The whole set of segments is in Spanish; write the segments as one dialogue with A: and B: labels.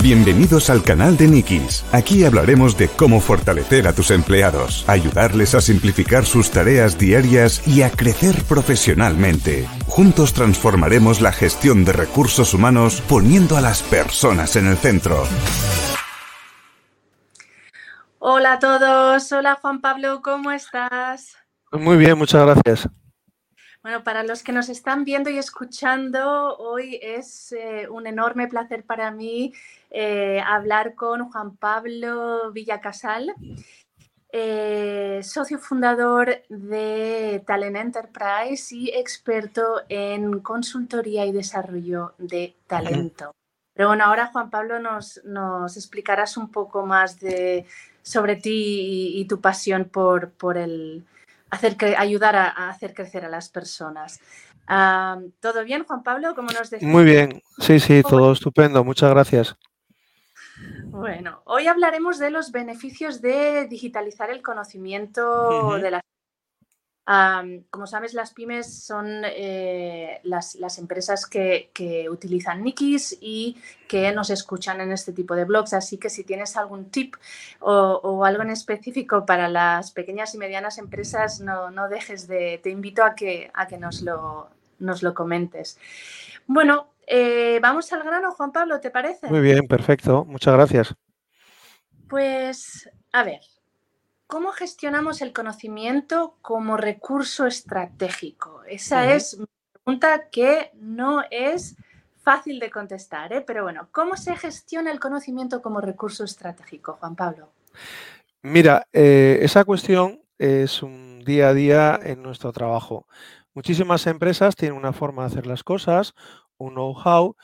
A: Bienvenidos al canal de Nikis. Aquí hablaremos de cómo fortalecer a tus empleados, ayudarles a simplificar sus tareas diarias y a crecer profesionalmente. Juntos transformaremos la gestión de recursos humanos poniendo a las personas en el centro.
B: Hola a todos, hola Juan Pablo, ¿cómo estás?
C: Muy bien, muchas gracias.
B: Bueno, para los que nos están viendo y escuchando, hoy es eh, un enorme placer para mí eh, hablar con Juan Pablo Villacasal, eh, socio fundador de Talent Enterprise y experto en consultoría y desarrollo de talento. Pero bueno, ahora Juan Pablo nos, nos explicarás un poco más de, sobre ti y, tu pasión por, por el, hacer ayudar a, hacer crecer a las personas. ¿Todo bien, Juan Pablo? ¿Cómo nos decís?
C: Muy bien, sí, sí, todo estupendo, muchas gracias.
B: Bueno, hoy hablaremos de los beneficios de digitalizar el conocimiento de las como sabes, las pymes son eh, las, empresas que, utilizan Nikis y que nos escuchan en este tipo de blogs. Así que si tienes algún tip o, algo en específico para las pequeñas y medianas empresas, no, dejes de, te invito a que, a que nos, lo, nos lo comentes. Bueno, eh, vamos al grano, Juan Pablo, ¿te parece?
C: Muy bien, perfecto. Muchas gracias.
B: Pues, a ver, ¿Cómo gestionamos el conocimiento como recurso estratégico? Esa es una pregunta que no es fácil de contestar, ¿eh? pero bueno, ¿cómo se gestiona el conocimiento como recurso estratégico, Juan Pablo?
C: Mira, eh, esa cuestión es un día a día en nuestro trabajo. Muchísimas empresas tienen una forma de hacer las cosas, un know-how,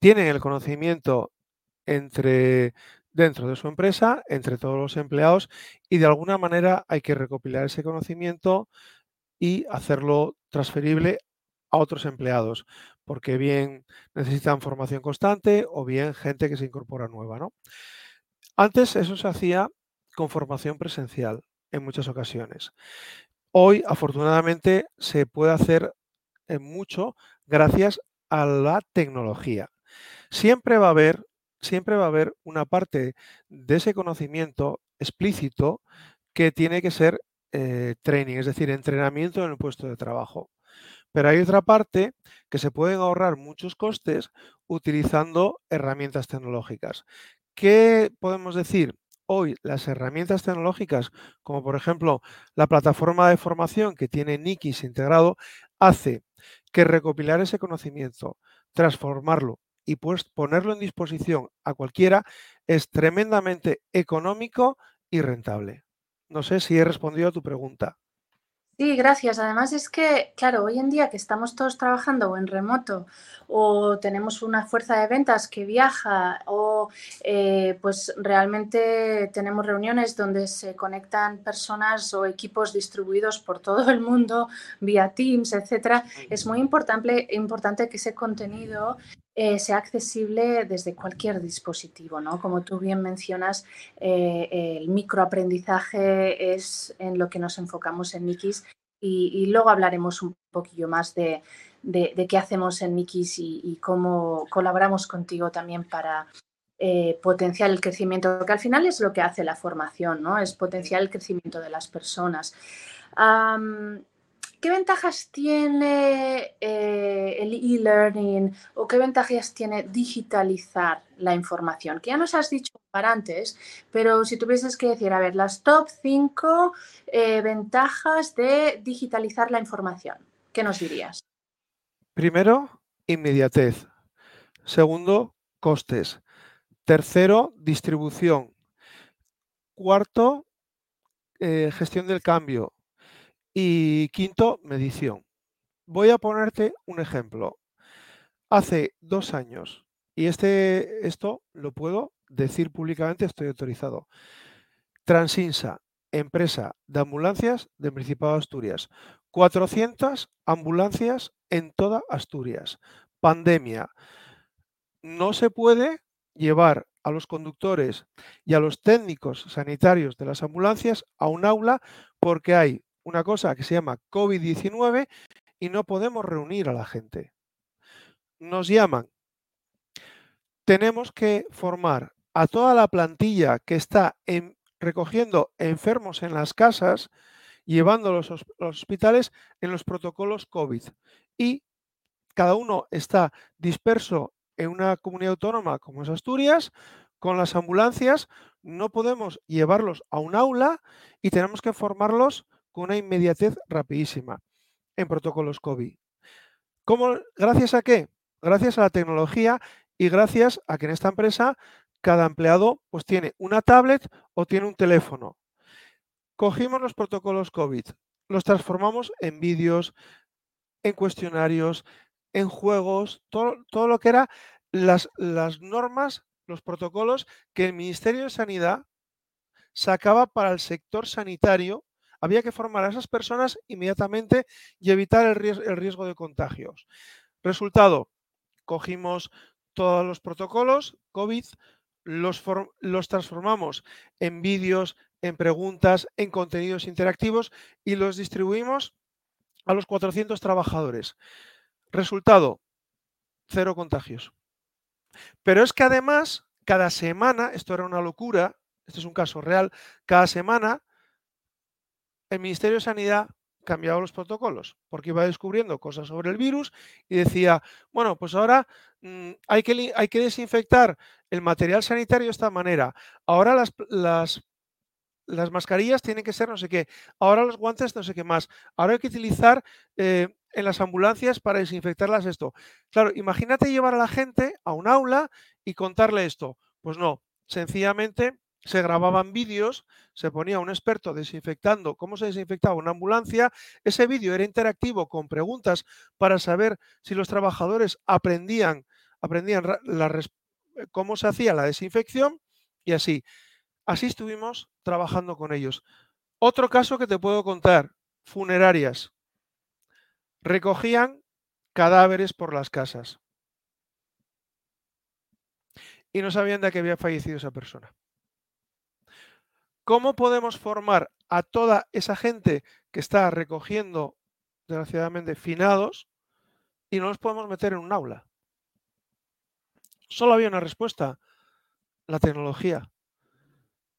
C: tienen el conocimiento entre dentro de su empresa, entre todos los empleados, y de alguna manera hay que recopilar ese conocimiento y hacerlo transferible a otros empleados, porque bien necesitan formación constante o bien gente que se incorpora nueva. ¿no? Antes eso se hacía con formación presencial en muchas ocasiones. Hoy, afortunadamente, se puede hacer en mucho gracias a la tecnología. Siempre va a haber siempre va a haber una parte de ese conocimiento explícito que tiene que ser eh, training, es decir, entrenamiento en el puesto de trabajo. Pero hay otra parte que se pueden ahorrar muchos costes utilizando herramientas tecnológicas. ¿Qué podemos decir? Hoy las herramientas tecnológicas, como por ejemplo la plataforma de formación que tiene Nikis integrado, hace que recopilar ese conocimiento, transformarlo y pues ponerlo en disposición a cualquiera es tremendamente económico y rentable. No sé si he respondido a tu pregunta.
B: Sí, gracias. Además es que, claro, hoy en día que estamos todos trabajando o en remoto o tenemos una fuerza de ventas que viaja o eh, pues realmente tenemos reuniones donde se conectan personas o equipos distribuidos por todo el mundo vía Teams, etcétera, es muy importante, importante que ese contenido eh, sea accesible desde cualquier dispositivo, ¿no? Como tú bien mencionas, eh, el microaprendizaje es en lo que nos enfocamos en Nikis y, luego hablaremos un poquillo más de, qué hacemos en Nikis y, cómo colaboramos contigo también para eh, potenciar el crecimiento, que al final es lo que hace la formación, ¿no? Es potenciar el crecimiento de las personas. ¿Qué ventajas tiene eh, el e-learning o qué ventajas tiene digitalizar la información? Que ya nos has dicho para antes, pero si tuvieses que decir, a ver, las top 5 eh, ventajas de digitalizar la información, ¿qué nos dirías?
C: Primero, inmediatez. Segundo, costes. Tercero, distribución. Cuarto, eh, gestión del cambio. Y quinto, medición. Voy a ponerte un ejemplo. Hace dos años, y este, esto lo puedo decir públicamente, estoy autorizado. Transinsa, empresa de ambulancias del Principado de Asturias. 400 ambulancias en toda Asturias. Pandemia. No se puede llevar a los conductores y a los técnicos sanitarios de las ambulancias a un aula porque hay una cosa que se llama COVID-19 y no podemos reunir a la gente. Nos llaman tenemos que formar a toda la plantilla que está recogiendo enfermos en las casas, llevándolos a los hospitales en los protocolos COVID. Y cada uno está disperso en una comunidad autónoma como es Asturias, con las ambulancias, no podemos llevarlos a un aula y tenemos que formarlos con una inmediatez rapidísima en protocolos COVID. ¿Cómo, ¿Gracias a qué? Gracias a la tecnología y gracias a que en esta empresa cada empleado pues tiene una tablet o tiene un teléfono. Cogimos los protocolos COVID, los transformamos en vídeos, en cuestionarios, en juegos, todo, todo lo que era las, las normas, los protocolos que el Ministerio de Sanidad sacaba para el sector sanitario había que formar a esas personas inmediatamente y evitar el riesgo, de contagios. Resultado, cogimos todos los protocolos COVID, los, los transformamos en vídeos, en preguntas, en contenidos interactivos y los distribuimos a los 400 trabajadores. Resultado, cero contagios. Pero es que además, cada semana, esto era una locura, este es un caso real, cada semana el Ministerio de Sanidad cambiaba los protocolos porque iba descubriendo cosas sobre el virus y decía, bueno, pues ahora mm, hay, que, hay, que, desinfectar el material sanitario de esta manera. Ahora las, las, las, mascarillas tienen que ser no sé qué. Ahora los guantes no sé qué más. Ahora hay que utilizar eh, en las ambulancias para desinfectarlas esto. Claro, imagínate llevar a la gente a un aula y contarle esto. Pues no, sencillamente se grababan vídeos, se ponía un experto desinfectando cómo se desinfectaba una ambulancia, ese vídeo era interactivo con preguntas para saber si los trabajadores aprendían, aprendían cómo se hacía la desinfección y así. Así estuvimos trabajando con ellos. Otro caso que te puedo contar, funerarias. Recogían cadáveres por las casas y no sabían de qué había fallecido esa persona. ¿Cómo podemos formar a toda esa gente que está recogiendo, desgraciadamente, finados y no los podemos meter en un aula? Solo había una respuesta, la tecnología.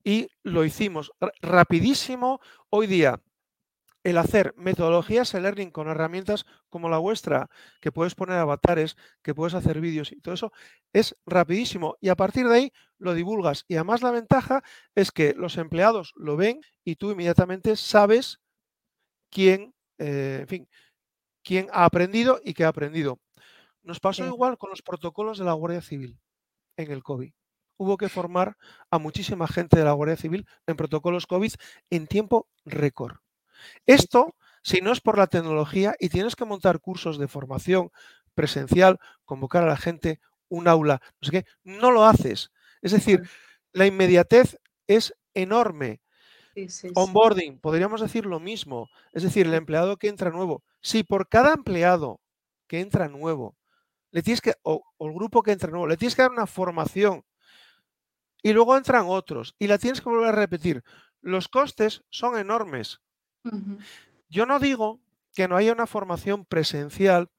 C: Y lo hicimos rapidísimo. Hoy día el hacer metodologías de learning con herramientas como la vuestra, que puedes poner avatares, que puedes hacer vídeos y todo eso, es rapidísimo. Y a partir de ahí lo divulgas. Y además la ventaja es que los empleados lo ven y tú inmediatamente sabes quién, eh, en fin, quién ha aprendido y qué ha aprendido. Nos pasó igual con los protocolos de la Guardia Civil en el COVID. Hubo que formar a muchísima gente de la Guardia Civil en protocolos COVID en tiempo récord. Esto, si no es por la tecnología y tienes que montar cursos de formación presencial, convocar a la gente, un aula, no sé qué, no lo haces. Es decir, la inmediatez es enorme. Onboarding, podríamos decir lo mismo. Es decir, el empleado que entra nuevo. Si por cada empleado que entra nuevo, le tienes que, o, el grupo que entra nuevo, le tienes que dar una formación y luego entran otros y la tienes que volver a repetir. Los costes son enormes. Yo no digo que no haya una formación presencial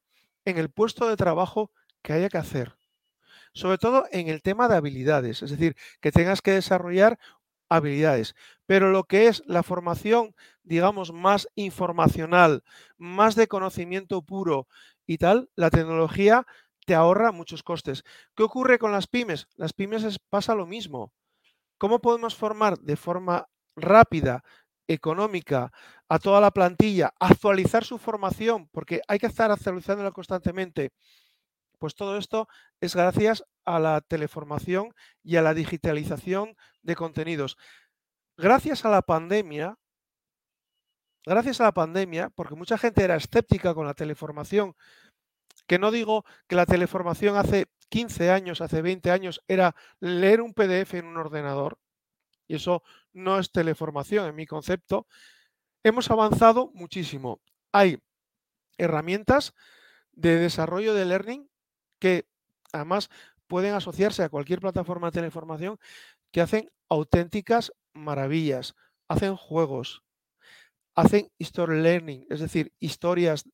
C: en el puesto de trabajo que haya que hacer, sobre todo en el tema de habilidades, es decir, que tengas que desarrollar habilidades, pero lo que es la formación, digamos, más informacional, más de conocimiento puro y tal, la tecnología te ahorra muchos costes. ¿Qué ocurre con las pymes? Las pymes pasa lo mismo. ¿Cómo podemos formar de forma rápida, económica a toda la plantilla, actualizar su formación, porque hay que estar actualizándola constantemente. Pues todo esto es gracias a la teleformación y a la digitalización de contenidos. Gracias a la pandemia, gracias a la pandemia, porque mucha gente era escéptica con la teleformación, que no digo que la teleformación hace 15 años, hace 20 años, era leer un PDF en un ordenador, y eso no es teleformación en mi concepto, hemos avanzado muchísimo. Hay herramientas de desarrollo de learning que además pueden asociarse a cualquier plataforma de teleformación que hacen auténticas maravillas, hacen juegos, hacen story learning, es decir, historias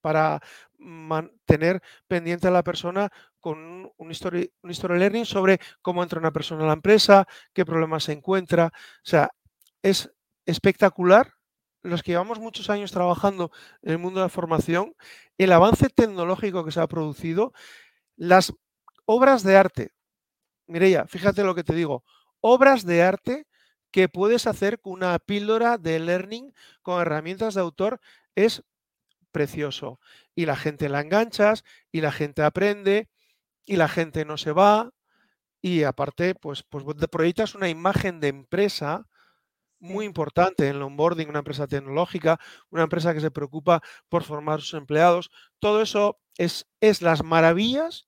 C: para mantener pendiente a la persona con un, un, history, learning sobre cómo entra una persona a la empresa, qué problemas se encuentra. O sea, es espectacular los que llevamos muchos años trabajando en el mundo de la formación, el avance tecnológico que se ha producido, las obras de arte. Mireya, fíjate lo que te digo, obras de arte que puedes hacer con una píldora de learning con herramientas de autor es precioso. Y la gente la enganchas y la gente aprende y la gente no se va. Y aparte, pues, pues proyectas una imagen de empresa muy importante en el onboarding, una empresa tecnológica, una empresa que se preocupa por formar a sus empleados. Todo eso es, es las maravillas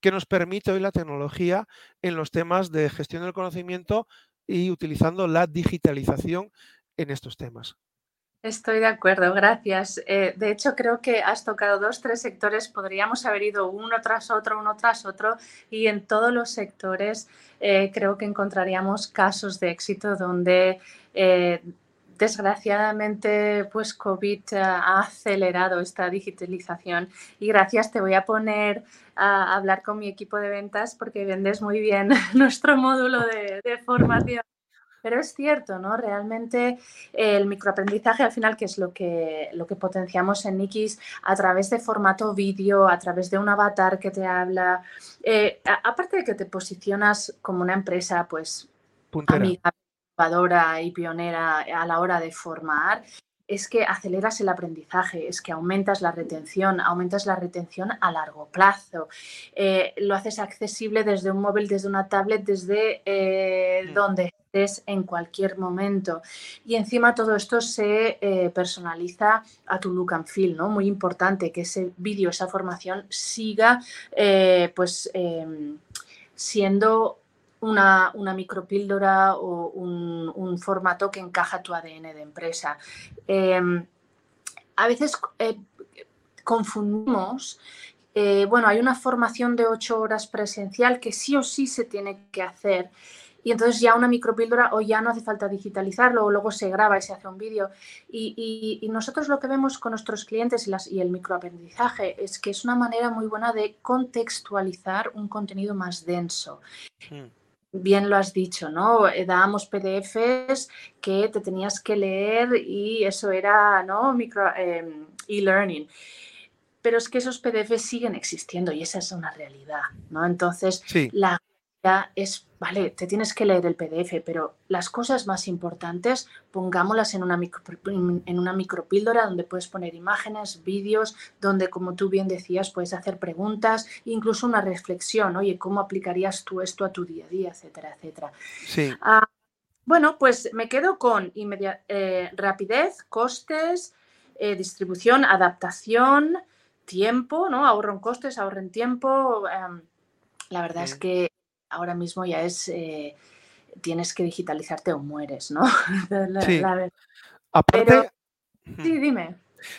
C: que nos permite hoy la tecnología en los temas de gestión del conocimiento y utilizando la digitalización en estos temas.
B: Estoy de acuerdo, gracias. Eh, de hecho, creo que has tocado dos, tres sectores, podríamos haber ido uno tras otro, uno tras otro, y en todos los sectores eh, creo que encontraríamos casos de éxito donde eh, desgraciadamente pues COVID ha acelerado esta digitalización y gracias te voy a poner a hablar con mi equipo de ventas porque vendes muy bien nuestro módulo de, de formación pero es cierto, ¿no? Realmente el microaprendizaje al final, que es lo que, lo que potenciamos en Nikis a través de formato vídeo, a través de un avatar que te habla, eh, aparte de que te posicionas como una empresa, pues, amiga, y pionera a la hora de formar, es que aceleras el aprendizaje, es que aumentas la retención, aumentas la retención a largo plazo, eh, lo haces accesible desde un móvil, desde una tablet, desde eh, mm. donde en cualquier momento. Y encima todo esto se eh, personaliza a tu look and feel, ¿no? Muy importante que ese vídeo, esa formación siga pues em, siendo una, una micropíldora o un, formato que encaja tu ADN de empresa. Em, a veces eh, confundimos bueno, hay una formación de ocho horas presencial que sí o sí se tiene que hacer y entonces ya una micropíldora o ya no hace falta digitalizarlo o luego se graba y se hace un vídeo. Y, nosotros lo que vemos con nuestros clientes y, y el microaprendizaje es que es una manera muy buena de contextualizar un contenido más denso. Hmm. Bien lo has dicho, ¿no? Eh, dábamos PDFs que te tenías que leer y eso era, ¿no? Micro em, e-learning pero es que esos PDFs siguen existiendo y esa es una realidad, ¿no? Entonces, la es, vale, te tienes que leer el PDF, pero las cosas más importantes pongámoslas en una, micro, en una micropíldora donde puedes poner imágenes, vídeos, donde, como tú bien decías, puedes hacer preguntas, incluso una reflexión, oye, ¿cómo aplicarías tú esto a tu día a día, etcétera, etcétera?
C: Sí.
B: Ah, bueno, pues me quedo con eh, rapidez, costes, eh, distribución, adaptación, tiempo, ¿no? Ahorro en costes, ahorro en tiempo. Em, la verdad es que ahora mismo ya es, eh, tienes que digitalizarte o mueres, ¿no?
C: sí. Aparte,
B: sí, dime.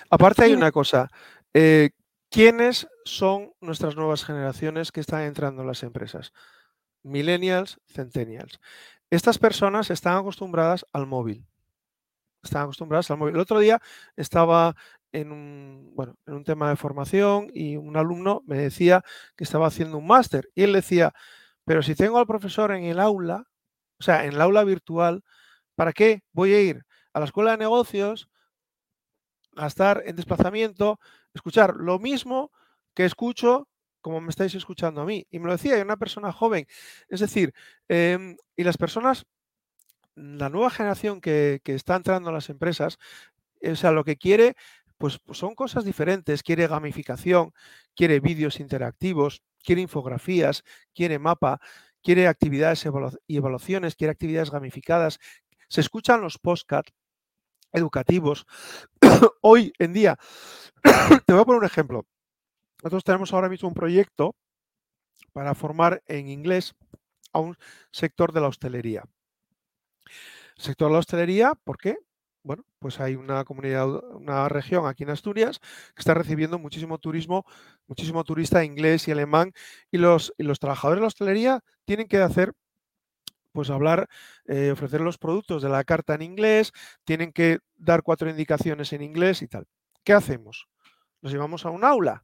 C: Aparte hay una cosa. Eh, ¿Quiénes son nuestras nuevas generaciones que están entrando en las empresas? Millennials, centennials. Estas personas están acostumbradas al móvil. Están acostumbradas al móvil. El otro día estaba en un, bueno, en un tema de formación y un alumno me decía que estaba haciendo un máster y él decía, pero si tengo al profesor en el aula, o sea, en el aula virtual, ¿para qué voy a ir a la escuela de negocios, gastar en desplazamiento, escuchar lo mismo que escucho como me estáis escuchando a mí? Y me lo decía una persona joven. Es decir, em, y las personas, la nueva generación que, que está entrando a las empresas, o sea, lo que quiere, pues, pues son cosas diferentes. Quiere gamificación, quiere vídeos interactivos, quiere infografías, quiere mapa, quiere actividades y evaluaciones, quiere actividades gamificadas. Se escuchan los postcards educativos. Hoy en día, te voy a poner un ejemplo. Nosotros tenemos ahora mismo un proyecto para formar en inglés a un sector de la hostelería. sector de la hostelería, ¿por qué? Bueno, pues hay una comunidad, una región aquí en Asturias que está recibiendo muchísimo turismo, muchísimo turista inglés y alemán, y los, los trabajadores de la hostelería tienen que hacer pues hablar, eh, ofrecer los productos de la carta en inglés, tienen que dar cuatro indicaciones en inglés y tal. ¿Qué hacemos? los llevamos a un aula.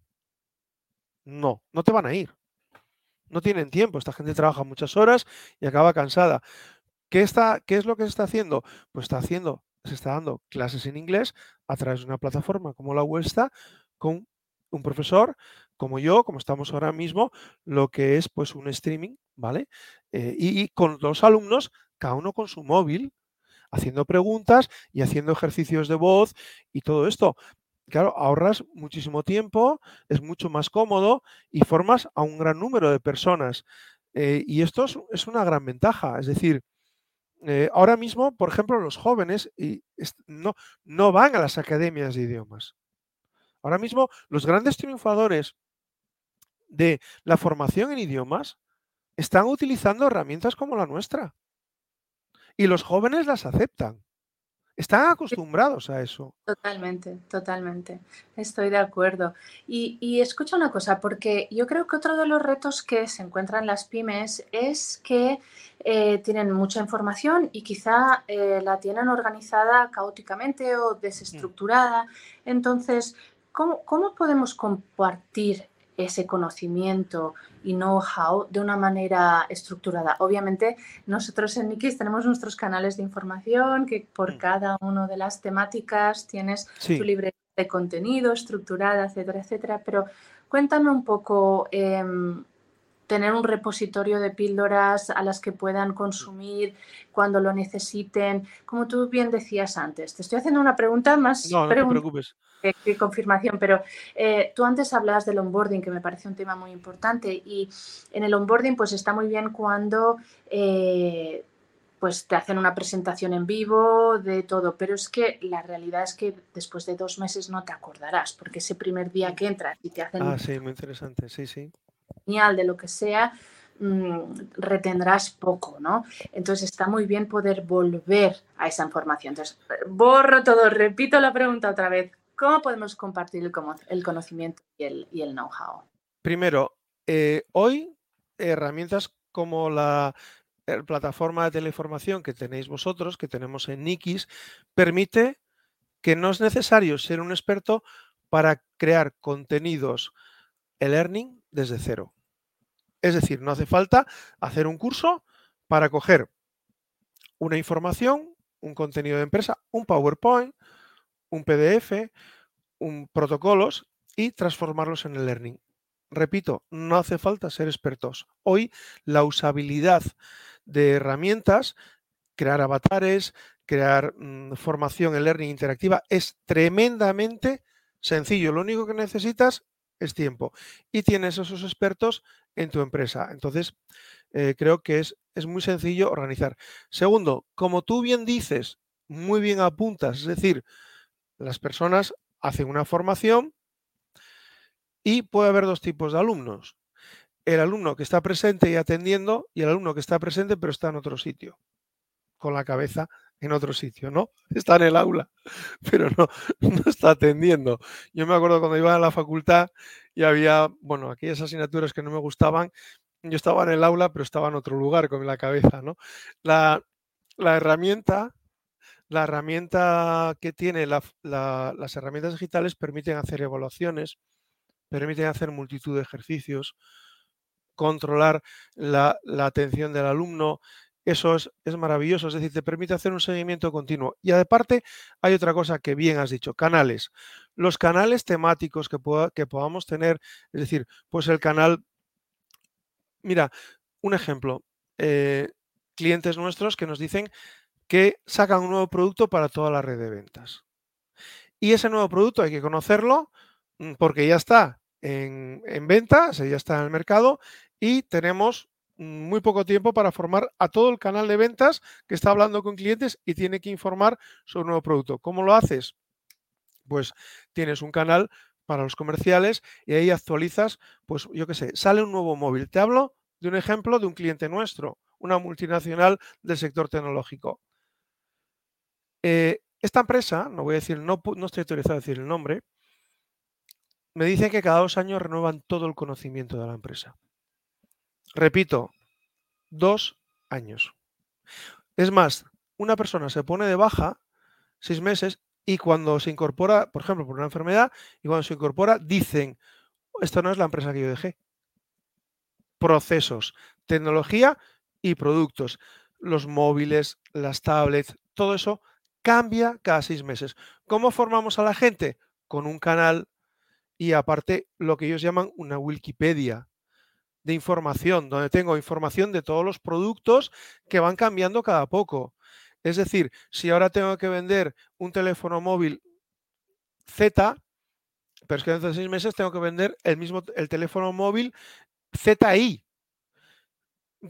C: No, no te van a ir. No tienen tiempo. Esta gente trabaja muchas horas y acaba cansada. ¿Qué, está, ¿Qué es lo que se está haciendo? Pues está haciendo, se está dando clases en inglés a través de una plataforma como la vuestra con un profesor como yo, como estamos ahora mismo, lo que es pues un streaming, ¿vale? Eh, y, con los alumnos, cada uno con su móvil, haciendo preguntas y haciendo ejercicios de voz y todo esto. Claro, ahorras muchísimo tiempo, es mucho más cómodo y formas a un gran número de personas. Eh, y esto es, una gran ventaja. Es decir, eh, ahora mismo, por ejemplo, los jóvenes no van a las academias de idiomas. Ahora mismo, los grandes triunfadores de la formación en idiomas están utilizando herramientas como la nuestra. Y los jóvenes las aceptan. Están acostumbrados a eso.
B: Totalmente, totalmente. Estoy de acuerdo. Y, escucha una cosa, porque yo creo que otro de los retos que se encuentran las pymes es que eh, tienen mucha información y quizá eh, la tienen organizada caóticamente o mm. desestructurada. Entonces, ¿cómo, ¿cómo podemos compartir ese conocimiento y know-how de una manera estructurada. Obviamente, nosotros en Nikis tenemos nuestros canales de información que por mm. cada una de las temáticas tienes tu librería de contenido estructurada, etcétera, etcétera. Pero cuéntame un poco, em, tener un repositorio de píldoras a las que puedan consumir cuando lo necesiten. Como tú bien decías antes, te estoy haciendo una pregunta más.
C: No, no te preocupes
B: qué confirmación, pero eh, tú antes hablabas del onboarding, que me parece un tema muy importante, y en el onboarding pues está muy bien cuando eh, pues te hacen una presentación en vivo de todo, pero es que la realidad es que después de dos meses no te acordarás, porque ese primer día que entras y te hacen...
C: Ah, sí, muy interesante, sí, sí.
B: Genial, de lo que sea, mm, retendrás poco, ¿no? Entonces está muy bien poder volver a esa información. Entonces, borro todo, repito la pregunta otra vez. ¿Cómo podemos compartir el, conocimiento y el, know-how?
C: Primero, eh, hoy herramientas como la eh, plataforma de teleinformación que tenéis vosotros, que tenemos en Nikis, permite que no es necesario ser un experto para crear contenidos e-learning desde cero. Es decir, no hace falta hacer un curso para coger una información, un contenido de empresa, un PowerPoint, un PDF, un protocolos y transformarlos en el learning. Repito, no hace falta ser expertos. Hoy la usabilidad de herramientas, crear avatares, crear mm, formación en learning interactiva es tremendamente sencillo. Lo único que necesitas es tiempo y tienes esos expertos en tu empresa. Entonces, eh, creo que es, es muy sencillo organizar. Segundo, como tú bien dices, muy bien apuntas, es decir, las personas hacen una formación y puede haber dos tipos de alumnos. El alumno que está presente y atendiendo y el alumno que está presente pero está en otro sitio, con la cabeza en otro sitio, ¿no? Está en el aula, pero no, no está atendiendo. Yo me acuerdo cuando iba a la facultad y había, bueno, aquellas asignaturas que no me gustaban, yo estaba en el aula, pero estaba en otro lugar con la cabeza, ¿no? La, la herramienta la herramienta que tiene las herramientas digitales permiten hacer evaluaciones, permiten hacer multitud de ejercicios, controlar la, atención del alumno. Eso es, maravilloso, es decir, te permite hacer un seguimiento continuo. Y aparte, hay otra cosa que bien has dicho, canales. Los canales temáticos que, que podamos tener, es decir, pues el canal, mira, un ejemplo, eh, clientes nuestros que nos dicen que sacan un nuevo producto para toda la red de ventas. Y ese nuevo producto hay que conocerlo mm, porque ya está en, en ventas, ya está en el mercado y tenemos muy poco tiempo para formar a todo el canal de ventas que está hablando con clientes y tiene que informar sobre un nuevo producto. ¿Cómo lo haces? Pues tienes un canal para los comerciales y ahí actualizas, pues yo qué sé, sale un nuevo móvil. Te hablo de un ejemplo de un cliente nuestro, una multinacional del sector tecnológico. Eh, esta empresa, no voy a decir, no, no estoy autorizado a decir el nombre, me dice que cada dos años renuevan todo el conocimiento de la empresa. Repito, dos años. Es más, una persona se pone de baja seis meses y cuando se incorpora, por ejemplo, por una enfermedad, y cuando se incorpora, dicen, esto no es la empresa que yo dejé. Procesos, tecnología y productos. Los móviles, las tablets, todo eso cambia cada seis meses. ¿Cómo formamos a la gente? Con un canal y aparte lo que ellos llaman una Wikipedia de información, donde tengo información de todos los productos que van cambiando cada poco. Es decir, si ahora tengo que vender un teléfono móvil Z, pero es que dentro de seis meses tengo que vender el mismo el teléfono móvil ZI.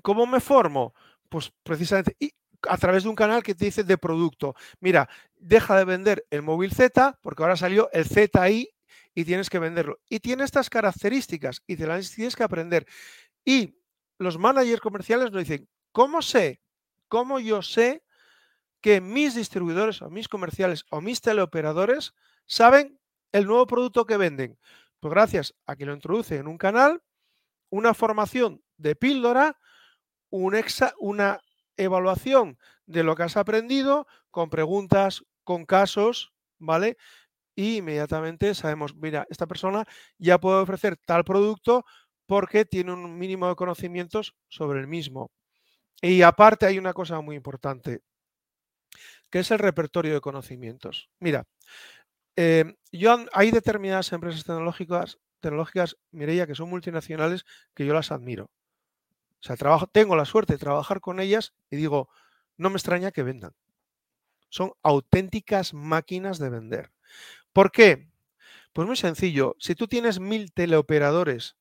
C: ¿Cómo me formo? Pues precisamente a través de un canal que te dice de producto. Mira, deja de vender el móvil Z porque ahora salió el ZI y tienes que venderlo. Y tiene estas características y te las tienes que aprender. Y los managers comerciales nos dicen, ¿cómo sé? ¿Cómo yo sé que mis distribuidores o mis comerciales o mis teleoperadores saben el nuevo producto que venden? Pues gracias a que lo introduce en un canal, una formación de píldora, un una evaluación de lo que has aprendido con preguntas, con casos, ¿vale? Y inmediatamente sabemos, mira, esta persona ya puede ofrecer tal producto porque tiene un mínimo de conocimientos sobre el mismo. Y aparte hay una cosa muy importante, que es el repertorio de conocimientos. Mira, em, yo, hay determinadas empresas tecnológicas, tecnológicas, Mireia, que son multinacionales, que yo las admiro. O sea, trabajo, tengo la suerte de trabajar con ellas y digo, no me extraña que vendan. Son auténticas máquinas de vender. ¿Por qué? Pues muy sencillo. Si tú tienes mil teleoperadores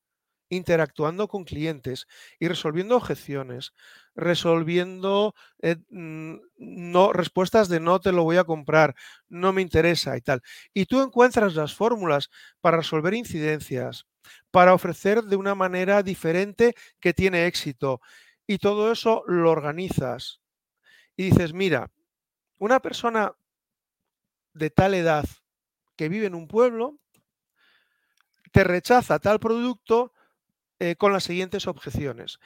C: interactuando con clientes y resolviendo objeciones, resolviendo eh, no, respuestas de no te lo voy a comprar, no me interesa y tal. Y tú encuentras las fórmulas para resolver incidencias, para ofrecer de una manera diferente que tiene éxito. Y todo eso lo organizas. Y dices, mira, una persona de tal edad que vive en un pueblo te rechaza tal producto eh, con las siguientes objeciones.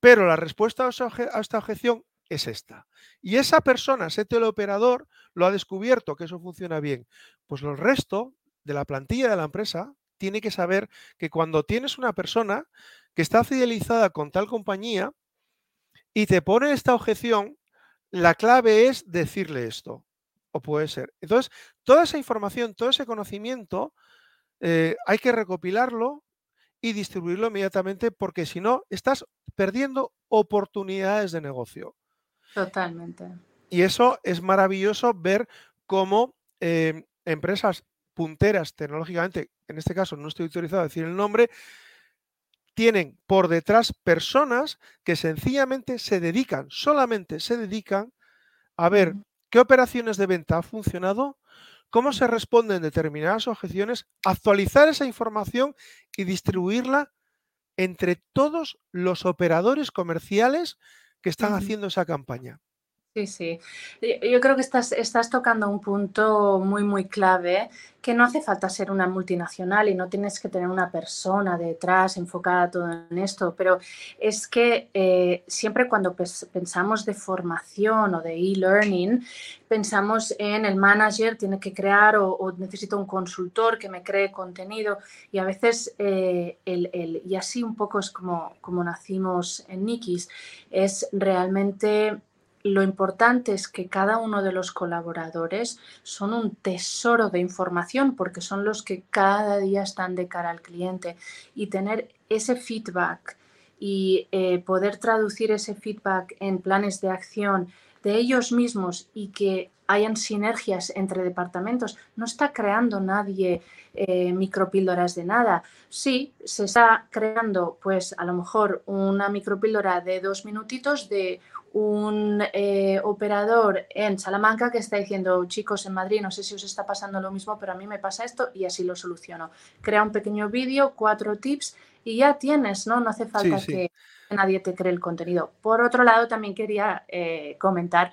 C: Pero la respuesta a esta objeción es esta. Y esa persona, ese teleoperador, lo ha descubierto que eso funciona bien. Pues el resto de la plantilla de la empresa tiene que saber que cuando tienes una persona que está fidelizada con tal compañía y te pone esta objeción, la clave es decirle esto. O puede ser. Entonces, toda esa información, todo ese conocimiento, eh, hay que recopilarlo y distribuirlo inmediatamente porque si no, estás perdiendo oportunidades de negocio.
B: Totalmente.
C: Y eso es maravilloso ver cómo eh, empresas punteras tecnológicamente, en este caso no estoy autorizado a decir el nombre, tienen por detrás personas que sencillamente se dedican, solamente se dedican a ver qué operaciones de venta ha funcionado, cómo se responden determinadas objeciones, actualizar esa información y distribuirla entre todos los operadores comerciales que están haciendo esa campaña.
B: Sí, sí. Yo creo que estás, estás tocando un punto muy, muy clave, que no hace falta ser una multinacional y no tienes que tener una persona detrás enfocada todo en esto, pero es que eh, siempre cuando pensamos de formación o de e-learning, pensamos en el manager tiene que crear o, necesito un consultor que me cree contenido y a veces eh, el, el, y así un poco es como, como nacimos en Nikis, es realmente lo importante es que cada uno de los colaboradores son un tesoro de información porque son los que cada día están de cara al cliente. Y tener ese feedback y eh, poder traducir ese feedback en planes de acción de ellos mismos y que hayan sinergias entre departamentos. No está creando nadie eh, micropíldoras de nada. Sí, se está creando, pues a lo mejor una micropíldora de dos minutitos de un eh, operador en Salamanca que está diciendo, chicos, en Madrid no sé si os está pasando lo mismo, pero a mí me pasa esto y así lo soluciono. Crea un pequeño vídeo, cuatro tips y ya tienes, ¿no? No hace falta que nadie te cree el contenido. Por otro lado, también quería eh, comentar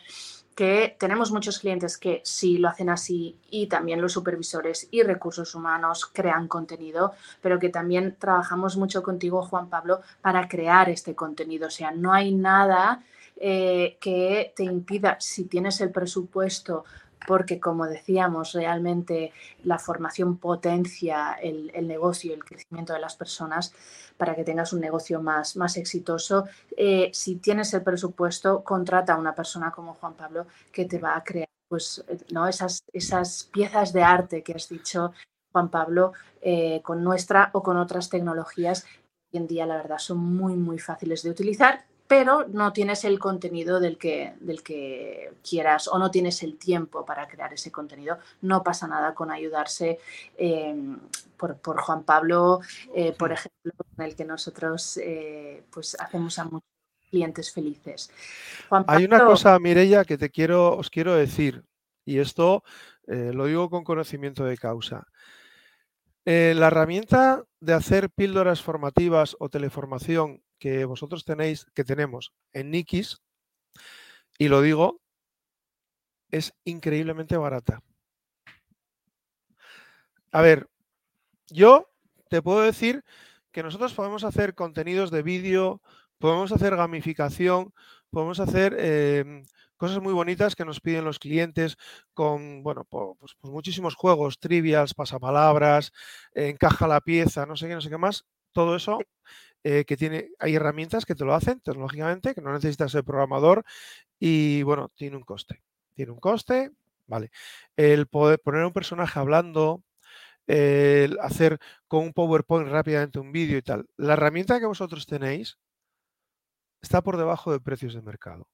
B: que tenemos muchos clientes que sí lo hacen así y también los supervisores y recursos humanos crean contenido, pero que también trabajamos mucho contigo, Juan Pablo, para crear este contenido. O sea, no hay nada eh, que te impida, si tienes el presupuesto porque como decíamos, realmente la formación potencia el, negocio y el crecimiento de las personas para que tengas un negocio más, más exitoso. Eh, si tienes el presupuesto, contrata a una persona como Juan Pablo que te va a crear pues, ¿no? esas, esas piezas de arte que has dicho, Juan Pablo, eh, con nuestra o con otras tecnologías. Hoy en día, la verdad, son muy, muy fáciles de utilizar pero no tienes el contenido del que, del que quieras o no tienes el tiempo para crear ese contenido. No pasa nada con ayudarse em, por, Juan Pablo, eh, por ejemplo, con el que nosotros eh, pues hacemos a muchos clientes felices.
C: Hay una cosa, Mirella, que te quiero, os quiero decir, y esto eh, lo digo con conocimiento de causa. la herramienta de hacer píldoras formativas o teleformación que vosotros tenéis, que tenemos en Nikis, y lo digo, es increíblemente barata. A ver, yo te puedo decir que nosotros podemos hacer contenidos de vídeo, podemos hacer gamificación, podemos hacer em, cosas muy bonitas que nos piden los clientes con, bueno, pues, pues, muchísimos juegos, trivias, pasapalabras, encaja la pieza, no sé qué, no sé qué más. Todo eso eh, que tiene, hay herramientas que te lo hacen tecnológicamente, que no necesitas ser programador y bueno, tiene un coste. Tiene un coste, vale. El poder poner un personaje hablando, el hacer con un PowerPoint rápidamente un vídeo y tal. La herramienta que vosotros tenéis está por debajo de precios de mercado.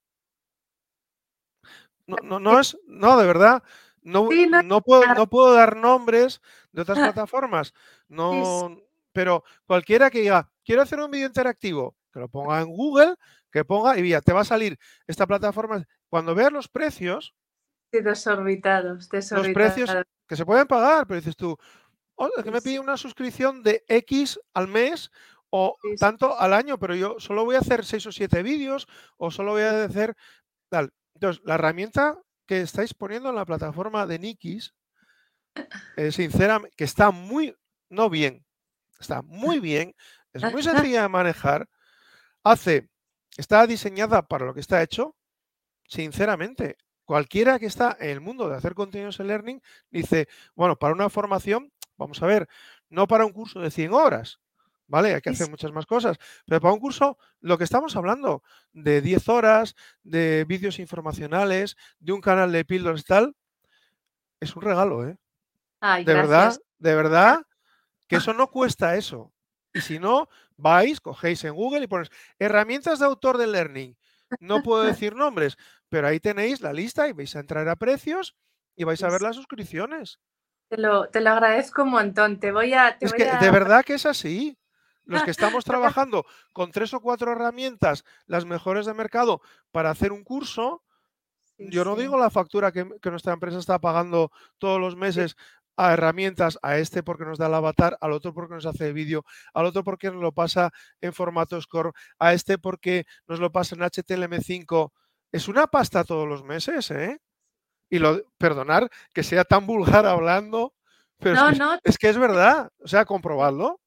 C: No, no, no es, no, de verdad, no, no, puedo, no puedo dar nombres de otras plataformas. No, pero cualquiera que diga, quiero hacer un vídeo interactivo, que lo ponga en Google, que ponga y ya te va a salir esta plataforma. Cuando veas los precios.
B: Sí, desorbitados,
C: desorbitados. Los precios que se pueden pagar, pero dices tú, oh, que me pide una suscripción de X al mes o tanto al año, pero yo solo voy a hacer seis o siete vídeos o solo voy a hacer tal. Entonces, la herramienta que estáis poniendo en la plataforma de Nikis, eh, sinceramente, que está muy, no bien, está muy bien, es muy sencilla de manejar, hace, está diseñada para lo que está hecho, sinceramente, cualquiera que está en el mundo de hacer contenidos en learning dice, bueno, para una formación, vamos a ver, no para un curso de 100 horas, ¿vale? Hay que hacer muchas más cosas, pero para un curso, lo que estamos hablando, de 10 horas, de vídeos informacionales, de un canal de píldoras y tal, es un regalo, ¿eh? de verdad, de verdad, que eso no cuesta eso. Y si no, vais, cogéis en Google y ponéis herramientas de autor de learning. No puedo decir nombres, pero ahí tenéis la lista y vais a entrar a precios y vais a ver las suscripciones.
B: Te lo, te lo agradezco un montón. Te voy a.
C: es que de verdad que es así. Los que estamos trabajando con tres o cuatro herramientas, las mejores de mercado, para hacer un curso, yo no digo la factura que, que, nuestra empresa está pagando todos los meses a herramientas, a este porque nos da el avatar, al otro porque nos hace el vídeo, al otro porque nos lo pasa en formato SCORE, a este porque nos lo pasa en HTML5. Es una pasta todos los meses, ¿eh? Y lo, perdonar que sea tan vulgar hablando, pero es, que, es, que, es verdad, o sea, comprobadlo.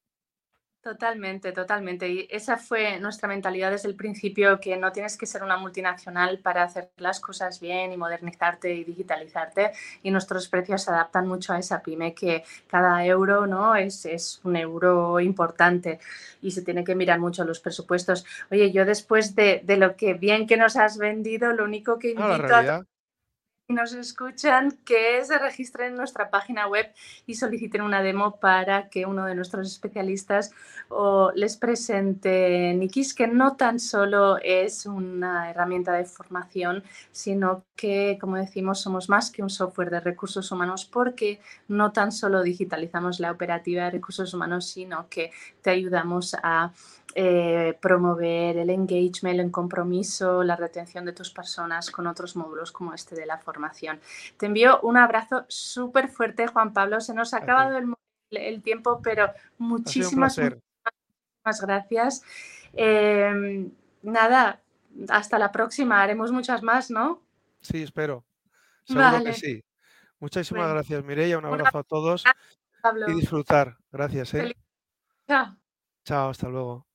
B: Totalmente, totalmente. Y esa fue nuestra mentalidad desde el principio, que no tienes que ser una multinacional para hacer las cosas bien y modernizarte y digitalizarte. Y nuestros precios se adaptan mucho a esa pyme, que cada euro ¿no? es, es un euro importante y se tiene que mirar mucho los presupuestos. Oye, yo después de, de lo que bien que nos has vendido, lo único que invito a nos escuchan que se registren en nuestra página web y soliciten una demo para que uno de nuestros especialistas les presente Nikis, que no tan solo es una herramienta de formación, sino que, como decimos, somos más que un software de recursos humanos porque no tan solo digitalizamos la operativa de recursos humanos, sino que te ayudamos a eh, promover el engagement, el compromiso, la retención de tus personas con otros módulos como este de la formación. Te envío un abrazo súper fuerte, Juan Pablo. Se nos ha acabado el, tiempo, pero muchísimas, muchísimas gracias. Em, nada, hasta la próxima. Haremos muchas más, ¿no?
C: Sí, espero. Seguro que sí. Muchísimas gracias, Mireia. Un abrazo a todos y disfrutar. Gracias. ¿eh?
B: Chao.
C: Chao, hasta luego.